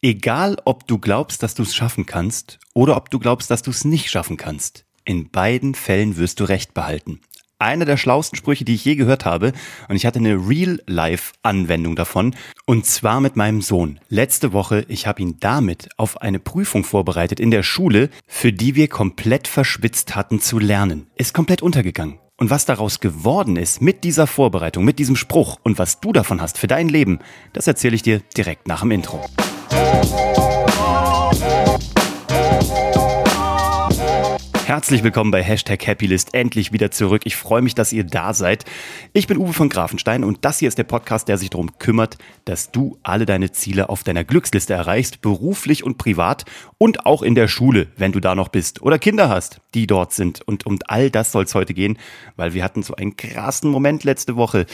Egal, ob du glaubst, dass du es schaffen kannst oder ob du glaubst, dass du es nicht schaffen kannst, in beiden Fällen wirst du Recht behalten. Einer der schlauesten Sprüche, die ich je gehört habe, und ich hatte eine Real-Life-Anwendung davon, und zwar mit meinem Sohn. Letzte Woche, ich habe ihn damit auf eine Prüfung vorbereitet in der Schule, für die wir komplett verschwitzt hatten zu lernen. Ist komplett untergegangen. Und was daraus geworden ist mit dieser Vorbereitung, mit diesem Spruch und was du davon hast für dein Leben, das erzähle ich dir direkt nach dem Intro. Thank you. Herzlich willkommen bei Hashtag Happylist, endlich wieder zurück. Ich freue mich, dass ihr da seid. Ich bin Uwe von Grafenstein und das hier ist der Podcast, der sich darum kümmert, dass du alle deine Ziele auf deiner Glücksliste erreichst, beruflich und privat und auch in der Schule, wenn du da noch bist oder Kinder hast, die dort sind. Und um all das soll es heute gehen, weil wir hatten so einen krassen Moment letzte Woche.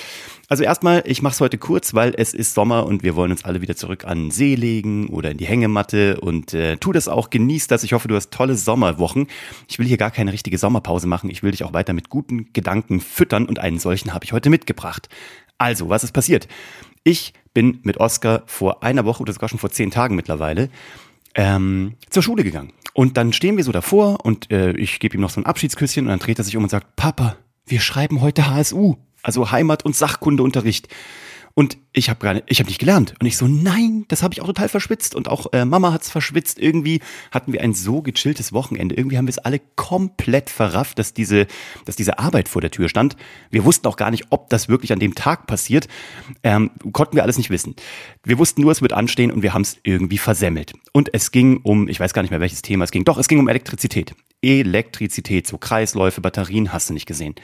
Also erstmal, ich mache es heute kurz, weil es ist Sommer und wir wollen uns alle wieder zurück an den See legen oder in die Hängematte und äh, tu das auch, genieß das. Ich hoffe, du hast tolle Sommerwochen. Ich will hier gar keine richtige Sommerpause machen. Ich will dich auch weiter mit guten Gedanken füttern und einen solchen habe ich heute mitgebracht. Also, was ist passiert? Ich bin mit Oscar vor einer Woche oder sogar schon vor zehn Tagen mittlerweile ähm, zur Schule gegangen. Und dann stehen wir so davor und äh, ich gebe ihm noch so ein Abschiedsküsschen und dann dreht er sich um und sagt, Papa, wir schreiben heute HSU also Heimat- und Sachkundeunterricht. Und ich habe gar nicht, ich habe nicht gelernt. Und ich so, nein, das habe ich auch total verschwitzt. Und auch äh, Mama hat's verschwitzt. Irgendwie hatten wir ein so gechilltes Wochenende. Irgendwie haben wir es alle komplett verrafft, dass diese, dass diese Arbeit vor der Tür stand. Wir wussten auch gar nicht, ob das wirklich an dem Tag passiert. Ähm, konnten wir alles nicht wissen. Wir wussten nur, es wird anstehen und wir haben es irgendwie versemmelt. Und es ging um, ich weiß gar nicht mehr, welches Thema es ging. Doch, es ging um Elektrizität. Elektrizität, so Kreisläufe, Batterien, hast du nicht gesehen.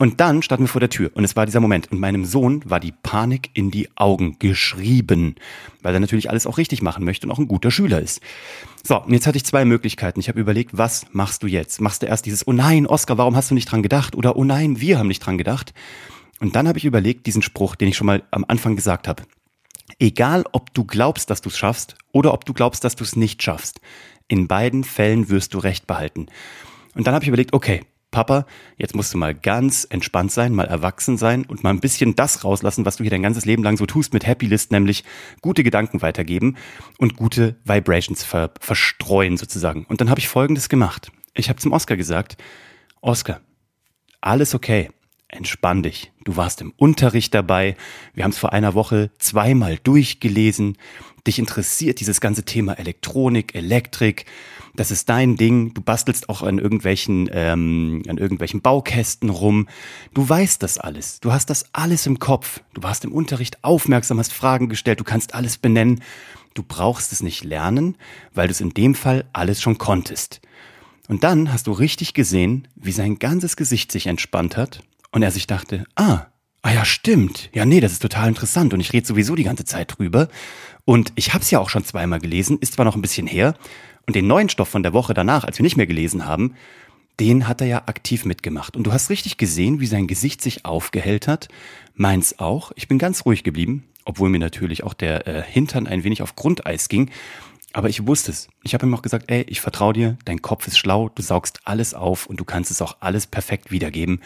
Und dann standen wir vor der Tür und es war dieser Moment und meinem Sohn war die Panik in die Augen geschrieben, weil er natürlich alles auch richtig machen möchte und auch ein guter Schüler ist. So, und jetzt hatte ich zwei Möglichkeiten. Ich habe überlegt, was machst du jetzt? Machst du erst dieses, oh nein, Oscar, warum hast du nicht dran gedacht? Oder oh nein, wir haben nicht dran gedacht. Und dann habe ich überlegt, diesen Spruch, den ich schon mal am Anfang gesagt habe. Egal, ob du glaubst, dass du es schaffst oder ob du glaubst, dass du es nicht schaffst. In beiden Fällen wirst du Recht behalten. Und dann habe ich überlegt, okay, Papa, jetzt musst du mal ganz entspannt sein, mal erwachsen sein und mal ein bisschen das rauslassen, was du hier dein ganzes Leben lang so tust mit Happy List, nämlich gute Gedanken weitergeben und gute Vibrations ver verstreuen sozusagen. Und dann habe ich Folgendes gemacht. Ich habe zum Oscar gesagt, Oscar, alles okay. Entspann dich. Du warst im Unterricht dabei. Wir haben es vor einer Woche zweimal durchgelesen. Dich interessiert dieses ganze Thema Elektronik, Elektrik das ist dein Ding, du bastelst auch an irgendwelchen, ähm, an irgendwelchen Baukästen rum. Du weißt das alles. Du hast das alles im Kopf. Du warst im Unterricht aufmerksam, hast Fragen gestellt, du kannst alles benennen. Du brauchst es nicht lernen, weil du es in dem Fall alles schon konntest. Und dann hast du richtig gesehen, wie sein ganzes Gesicht sich entspannt hat und er sich dachte, ah, ah ja, stimmt. Ja, nee, das ist total interessant und ich rede sowieso die ganze Zeit drüber. Und ich habe es ja auch schon zweimal gelesen, ist zwar noch ein bisschen her, und den neuen Stoff von der Woche danach, als wir nicht mehr gelesen haben, den hat er ja aktiv mitgemacht. Und du hast richtig gesehen, wie sein Gesicht sich aufgehellt hat. Meins auch. Ich bin ganz ruhig geblieben, obwohl mir natürlich auch der äh, Hintern ein wenig auf Grundeis ging. Aber ich wusste es. Ich habe ihm auch gesagt, ey, ich vertraue dir, dein Kopf ist schlau, du saugst alles auf und du kannst es auch alles perfekt wiedergeben.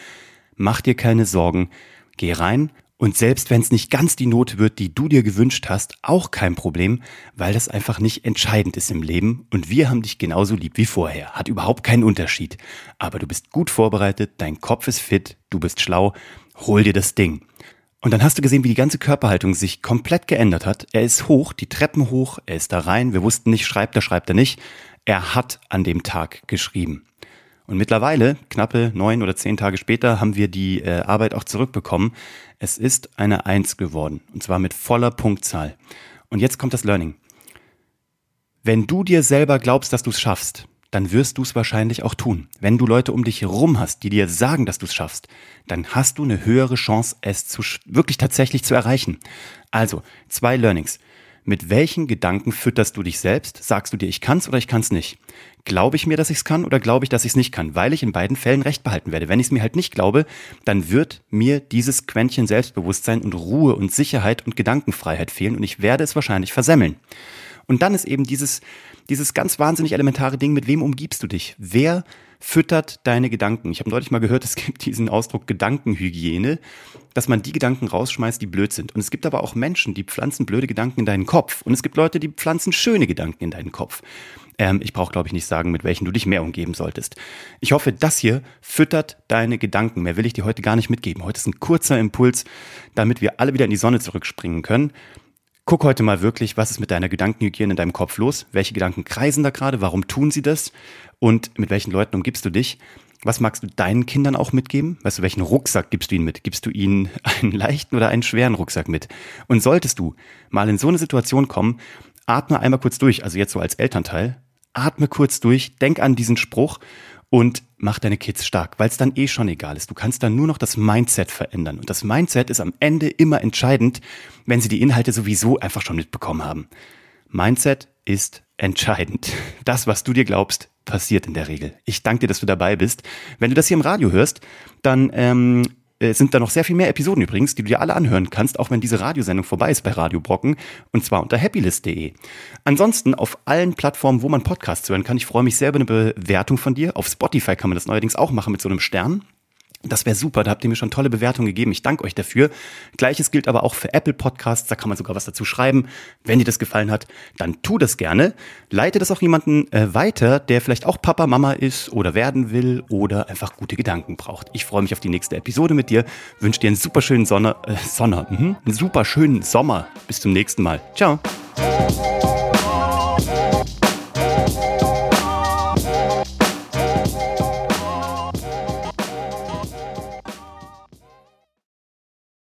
Mach dir keine Sorgen. Geh rein und selbst wenn es nicht ganz die Note wird, die du dir gewünscht hast, auch kein Problem, weil das einfach nicht entscheidend ist im Leben und wir haben dich genauso lieb wie vorher. Hat überhaupt keinen Unterschied. Aber du bist gut vorbereitet, dein Kopf ist fit, du bist schlau, hol dir das Ding. Und dann hast du gesehen, wie die ganze Körperhaltung sich komplett geändert hat. Er ist hoch, die Treppen hoch, er ist da rein, wir wussten nicht, schreibt er, schreibt er nicht. Er hat an dem Tag geschrieben. Und mittlerweile, knappe neun oder zehn Tage später, haben wir die äh, Arbeit auch zurückbekommen. Es ist eine Eins geworden. Und zwar mit voller Punktzahl. Und jetzt kommt das Learning. Wenn du dir selber glaubst, dass du es schaffst, dann wirst du es wahrscheinlich auch tun. Wenn du Leute um dich herum hast, die dir sagen, dass du es schaffst, dann hast du eine höhere Chance, es zu, wirklich tatsächlich zu erreichen. Also, zwei Learnings. Mit welchen Gedanken fütterst du dich selbst? Sagst du dir, ich kann's oder ich kann's nicht? Glaube ich mir, dass ich's kann oder glaube ich, dass ich's nicht kann? Weil ich in beiden Fällen recht behalten werde. Wenn ich es mir halt nicht glaube, dann wird mir dieses Quäntchen Selbstbewusstsein und Ruhe und Sicherheit und Gedankenfreiheit fehlen und ich werde es wahrscheinlich versemmeln. Und dann ist eben dieses, dieses ganz wahnsinnig elementare Ding, mit wem umgibst du dich? Wer füttert deine Gedanken? Ich habe neulich mal gehört, es gibt diesen Ausdruck Gedankenhygiene, dass man die Gedanken rausschmeißt, die blöd sind. Und es gibt aber auch Menschen, die pflanzen blöde Gedanken in deinen Kopf. Und es gibt Leute, die pflanzen schöne Gedanken in deinen Kopf. Ähm, ich brauche, glaube ich, nicht sagen, mit welchen du dich mehr umgeben solltest. Ich hoffe, das hier füttert deine Gedanken. Mehr will ich dir heute gar nicht mitgeben. Heute ist ein kurzer Impuls, damit wir alle wieder in die Sonne zurückspringen können. Guck heute mal wirklich, was ist mit deiner Gedankenhygiene in deinem Kopf los? Welche Gedanken kreisen da gerade? Warum tun sie das? Und mit welchen Leuten umgibst du dich? Was magst du deinen Kindern auch mitgeben? Weißt du, welchen Rucksack gibst du ihnen mit? Gibst du ihnen einen leichten oder einen schweren Rucksack mit? Und solltest du mal in so eine Situation kommen, atme einmal kurz durch, also jetzt so als Elternteil, atme kurz durch, denk an diesen Spruch und mach deine Kids stark, weil es dann eh schon egal ist. Du kannst dann nur noch das Mindset verändern. Und das Mindset ist am Ende immer entscheidend, wenn sie die Inhalte sowieso einfach schon mitbekommen haben. Mindset ist entscheidend. Das, was du dir glaubst, passiert in der Regel. Ich danke dir, dass du dabei bist. Wenn du das hier im Radio hörst, dann ähm, äh, sind da noch sehr viel mehr Episoden übrigens, die du dir alle anhören kannst, auch wenn diese Radiosendung vorbei ist bei Radio Brocken, und zwar unter happylist.de. Ansonsten auf allen Plattformen, wo man Podcasts hören kann, ich freue mich sehr über eine Bewertung von dir. Auf Spotify kann man das neuerdings auch machen mit so einem Stern. Das wäre super, da habt ihr mir schon tolle Bewertungen gegeben. Ich danke euch dafür. Gleiches gilt aber auch für Apple Podcasts, da kann man sogar was dazu schreiben. Wenn dir das gefallen hat, dann tu das gerne. Leite das auch jemanden äh, weiter, der vielleicht auch Papa, Mama ist oder werden will oder einfach gute Gedanken braucht. Ich freue mich auf die nächste Episode mit dir. Wünsche dir einen super schönen Sonne, äh, Sonne, mhm, einen super schönen Sommer. Bis zum nächsten Mal. Ciao.